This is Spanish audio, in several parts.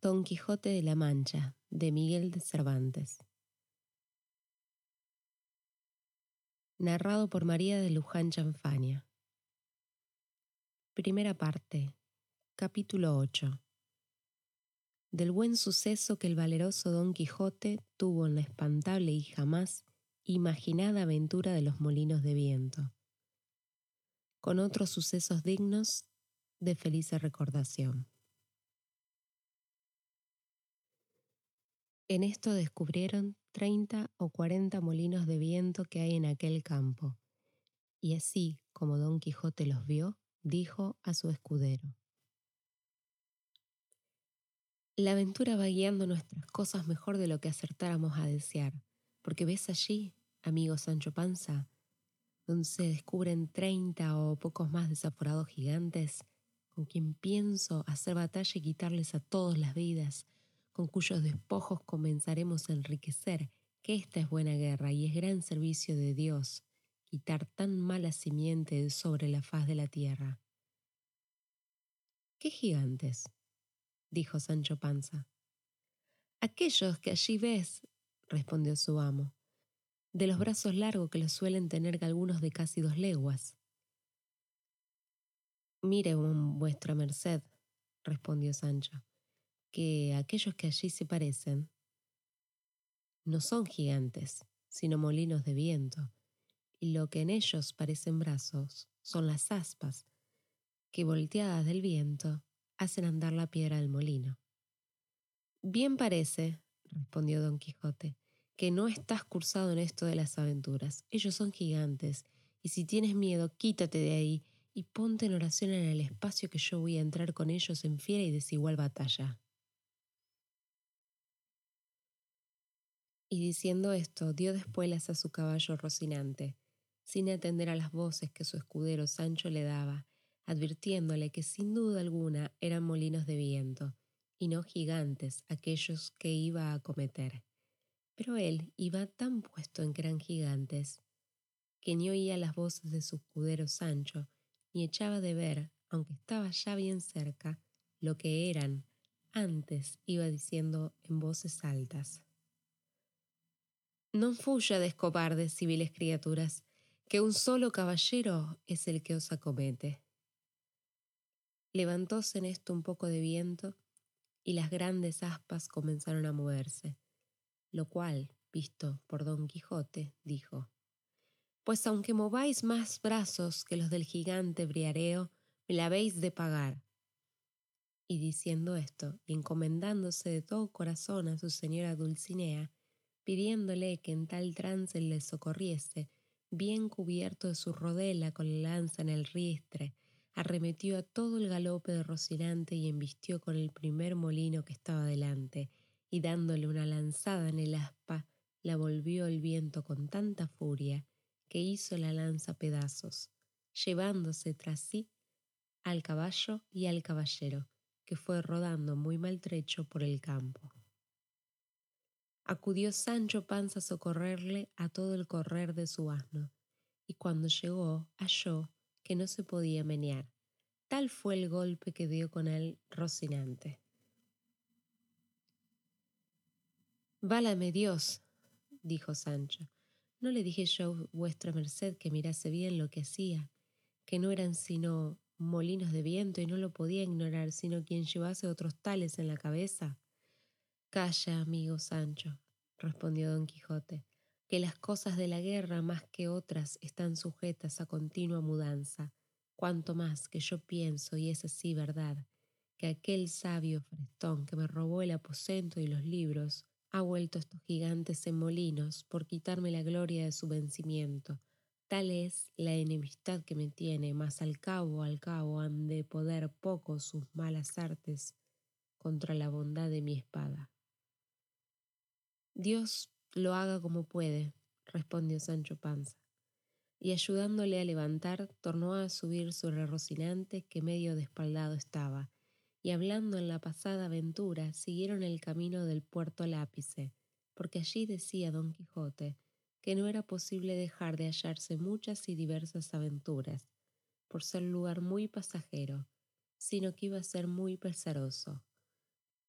Don Quijote de la Mancha, de Miguel de Cervantes. Narrado por María de Luján Chanfania. Primera parte. Capítulo 8. Del buen suceso que el valeroso Don Quijote tuvo en la espantable y jamás imaginada aventura de los molinos de viento, con otros sucesos dignos de feliz recordación. En esto descubrieron treinta o cuarenta molinos de viento que hay en aquel campo, y así como don Quijote los vio, dijo a su escudero. La aventura va guiando nuestras cosas mejor de lo que acertáramos a desear, porque ves allí, amigo Sancho Panza, donde se descubren treinta o pocos más desaforados gigantes, con quien pienso hacer batalla y quitarles a todos las vidas, con cuyos despojos comenzaremos a enriquecer, que esta es buena guerra y es gran servicio de Dios quitar tan mala simiente sobre la faz de la tierra. ¿Qué gigantes? dijo Sancho Panza. Aquellos que allí ves, respondió su amo, de los brazos largos que los suelen tener algunos de casi dos leguas. Mire, vuestra merced, respondió Sancho, que aquellos que allí se parecen no son gigantes, sino molinos de viento, y lo que en ellos parecen brazos son las aspas, que volteadas del viento hacen andar la piedra del molino. Bien parece, respondió don Quijote, que no estás cursado en esto de las aventuras. Ellos son gigantes, y si tienes miedo, quítate de ahí y ponte en oración en el espacio que yo voy a entrar con ellos en fiera y desigual batalla. Y diciendo esto dio despuelas a su caballo Rocinante, sin atender a las voces que su escudero Sancho le daba, advirtiéndole que sin duda alguna eran molinos de viento, y no gigantes aquellos que iba a acometer. Pero él iba tan puesto en que eran gigantes, que ni oía las voces de su escudero Sancho, ni echaba de ver, aunque estaba ya bien cerca, lo que eran, antes iba diciendo en voces altas. No fuyades cobardes, civiles criaturas, que un solo caballero es el que os acomete. Levantóse en esto un poco de viento y las grandes aspas comenzaron a moverse, lo cual, visto por don Quijote, dijo, Pues aunque mováis más brazos que los del gigante Briareo, me la habéis de pagar. Y diciendo esto, y encomendándose de todo corazón a su señora Dulcinea, pidiéndole que en tal trance le socorriese, bien cubierto de su rodela con la lanza en el ristre, arremetió a todo el galope de Rocinante y embistió con el primer molino que estaba delante, y dándole una lanzada en el aspa, la volvió el viento con tanta furia que hizo la lanza pedazos, llevándose tras sí al caballo y al caballero, que fue rodando muy maltrecho por el campo acudió Sancho Panza a socorrerle a todo el correr de su asno, y cuando llegó halló que no se podía menear. Tal fue el golpe que dio con él Rocinante. Válame Dios, dijo Sancho, ¿no le dije yo vuestra merced que mirase bien lo que hacía, que no eran sino molinos de viento y no lo podía ignorar sino quien llevase otros tales en la cabeza? Calla, amigo Sancho, respondió don Quijote, que las cosas de la guerra más que otras están sujetas a continua mudanza, cuanto más que yo pienso, y es así verdad, que aquel sabio frestón que me robó el aposento y los libros ha vuelto estos gigantes en molinos por quitarme la gloria de su vencimiento. Tal es la enemistad que me tiene, mas al cabo, al cabo han de poder poco sus malas artes contra la bondad de mi espada. Dios lo haga como puede, respondió Sancho Panza, y ayudándole a levantar, tornó a subir sobre Rocinante, que medio despaldado estaba, y hablando en la pasada aventura, siguieron el camino del puerto al ápice, porque allí decía don Quijote que no era posible dejar de hallarse muchas y diversas aventuras, por ser lugar muy pasajero, sino que iba a ser muy pesaroso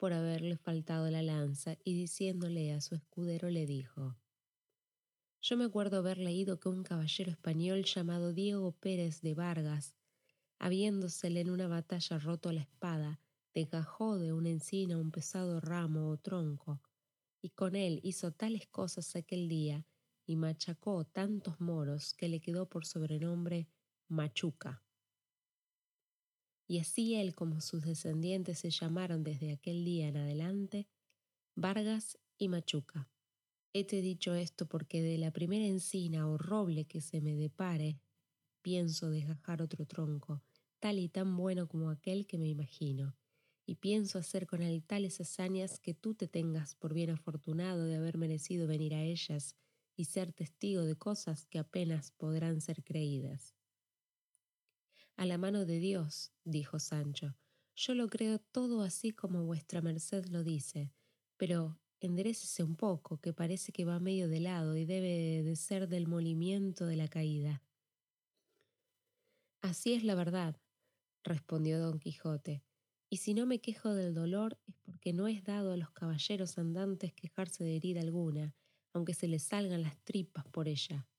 por haberle faltado la lanza y diciéndole a su escudero le dijo, Yo me acuerdo haber leído que un caballero español llamado Diego Pérez de Vargas, habiéndosele en una batalla roto la espada, degajó de una encina un pesado ramo o tronco, y con él hizo tales cosas aquel día y machacó tantos moros que le quedó por sobrenombre Machuca. Y así él como sus descendientes se llamaron desde aquel día en adelante Vargas y Machuca. Hete dicho esto porque de la primera encina o roble que se me depare, pienso desgajar otro tronco, tal y tan bueno como aquel que me imagino, y pienso hacer con él tales hazañas que tú te tengas por bien afortunado de haber merecido venir a ellas y ser testigo de cosas que apenas podrán ser creídas. A la mano de Dios, dijo Sancho, yo lo creo todo así como vuestra merced lo dice, pero enderécese un poco, que parece que va medio de lado y debe de ser del molimiento de la caída. Así es la verdad, respondió don Quijote, y si no me quejo del dolor es porque no es dado a los caballeros andantes quejarse de herida alguna, aunque se les salgan las tripas por ella.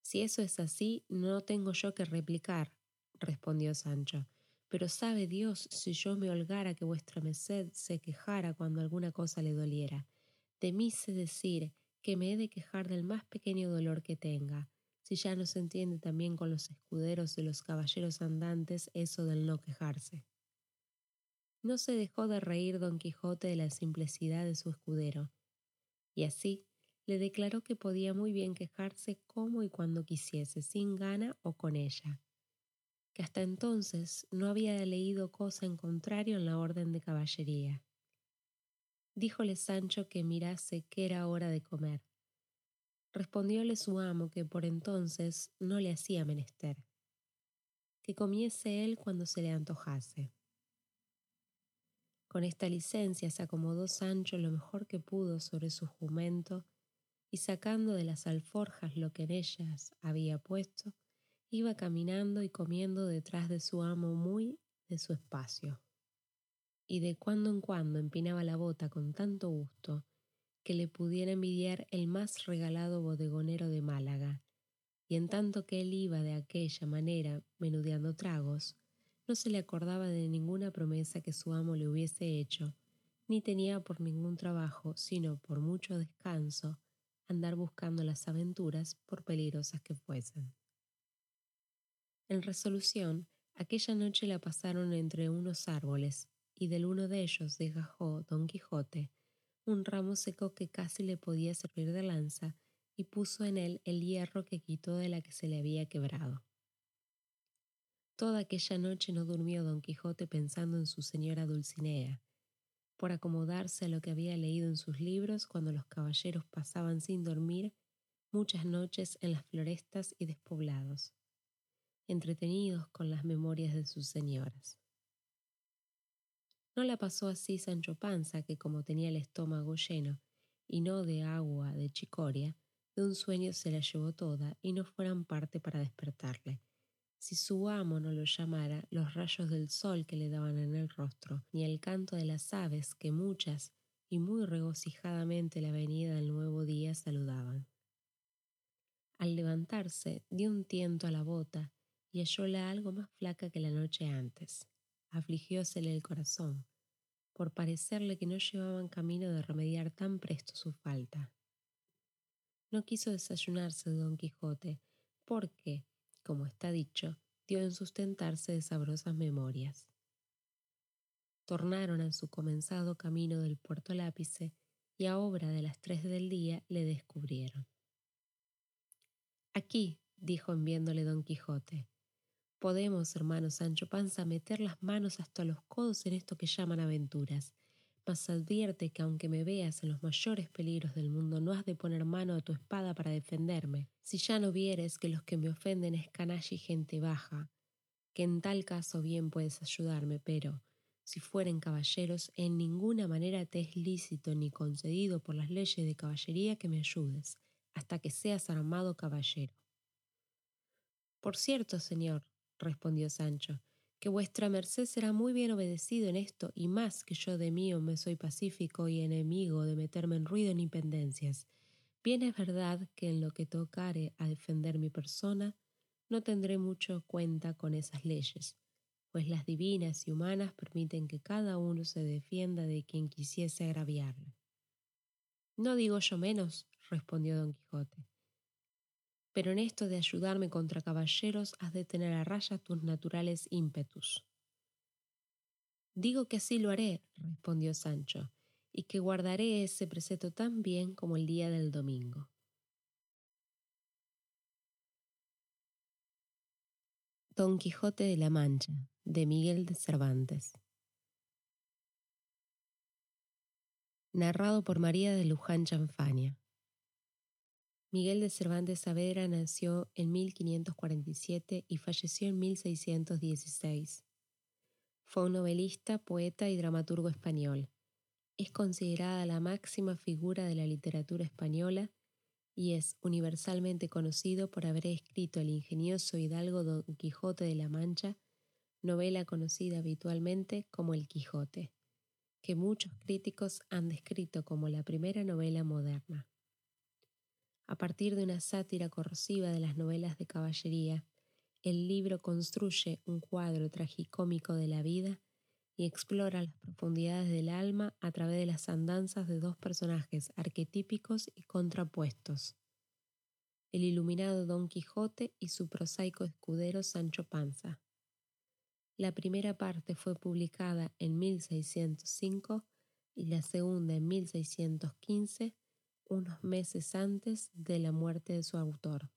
Si eso es así, no tengo yo que replicar, respondió Sancho, pero sabe Dios si yo me holgara que vuestra merced se quejara cuando alguna cosa le doliera. De mí sé decir que me he de quejar del más pequeño dolor que tenga, si ya no se entiende también con los escuderos de los caballeros andantes eso del no quejarse. No se dejó de reír don Quijote de la simplicidad de su escudero, y así le declaró que podía muy bien quejarse como y cuando quisiese, sin gana o con ella, que hasta entonces no había leído cosa en contrario en la orden de caballería. Díjole Sancho que mirase que era hora de comer. Respondióle su amo que por entonces no le hacía menester, que comiese él cuando se le antojase. Con esta licencia se acomodó Sancho lo mejor que pudo sobre su jumento y sacando de las alforjas lo que en ellas había puesto, iba caminando y comiendo detrás de su amo muy de su espacio. Y de cuando en cuando empinaba la bota con tanto gusto que le pudiera envidiar el más regalado bodegonero de Málaga, y en tanto que él iba de aquella manera menudeando tragos, no se le acordaba de ninguna promesa que su amo le hubiese hecho, ni tenía por ningún trabajo, sino por mucho descanso, andar buscando las aventuras por peligrosas que fuesen. En resolución, aquella noche la pasaron entre unos árboles, y del uno de ellos desgajó don Quijote un ramo seco que casi le podía servir de lanza, y puso en él el hierro que quitó de la que se le había quebrado. Toda aquella noche no durmió don Quijote pensando en su señora Dulcinea, por acomodarse a lo que había leído en sus libros cuando los caballeros pasaban sin dormir muchas noches en las florestas y despoblados entretenidos con las memorias de sus señoras. No la pasó así Sancho Panza, que como tenía el estómago lleno, y no de agua de chicoria, de un sueño se la llevó toda y no fueran parte para despertarle. Si su amo no lo llamara, los rayos del sol que le daban en el rostro, ni el canto de las aves que muchas y muy regocijadamente la venida del nuevo día saludaban. Al levantarse, dio un tiento a la bota y hallóla algo más flaca que la noche antes. Afligiósele el corazón, por parecerle que no llevaban camino de remediar tan presto su falta. No quiso desayunarse don Quijote, porque, como está dicho, dio en sustentarse de sabrosas memorias. Tornaron a su comenzado camino del puerto Lápice y a obra de las tres del día le descubrieron. Aquí, dijo enviándole don Quijote, Podemos, hermano Sancho Panza, meter las manos hasta los codos en esto que llaman aventuras. Mas advierte que aunque me veas en los mayores peligros del mundo, no has de poner mano a tu espada para defenderme, si ya no vieres que los que me ofenden es canalla y gente baja, que en tal caso bien puedes ayudarme, pero si fueren caballeros, en ninguna manera te es lícito ni concedido por las leyes de caballería que me ayudes, hasta que seas armado caballero. Por cierto, señor, respondió Sancho, que vuestra merced será muy bien obedecido en esto, y más que yo de mío me soy pacífico y enemigo de meterme en ruido ni pendencias. Bien es verdad que en lo que tocare a defender mi persona, no tendré mucho cuenta con esas leyes, pues las divinas y humanas permiten que cada uno se defienda de quien quisiese agraviarle. No digo yo menos, respondió don Quijote, pero en esto de ayudarme contra caballeros has de tener a raya tus naturales ímpetus. Digo que así lo haré, respondió Sancho, y que guardaré ese precepto tan bien como el día del domingo. Don Quijote de la Mancha, de Miguel de Cervantes. Narrado por María de Luján Chanfania. Miguel de Cervantes Saavedra nació en 1547 y falleció en 1616. Fue un novelista, poeta y dramaturgo español. Es considerada la máxima figura de la literatura española y es universalmente conocido por haber escrito el ingenioso hidalgo Don Quijote de la Mancha, novela conocida habitualmente como El Quijote, que muchos críticos han descrito como la primera novela moderna. A partir de una sátira corrosiva de las novelas de caballería, el libro construye un cuadro tragicómico de la vida y explora las profundidades del alma a través de las andanzas de dos personajes arquetípicos y contrapuestos, el iluminado Don Quijote y su prosaico escudero Sancho Panza. La primera parte fue publicada en 1605 y la segunda en 1615, unos meses antes de la muerte de su autor.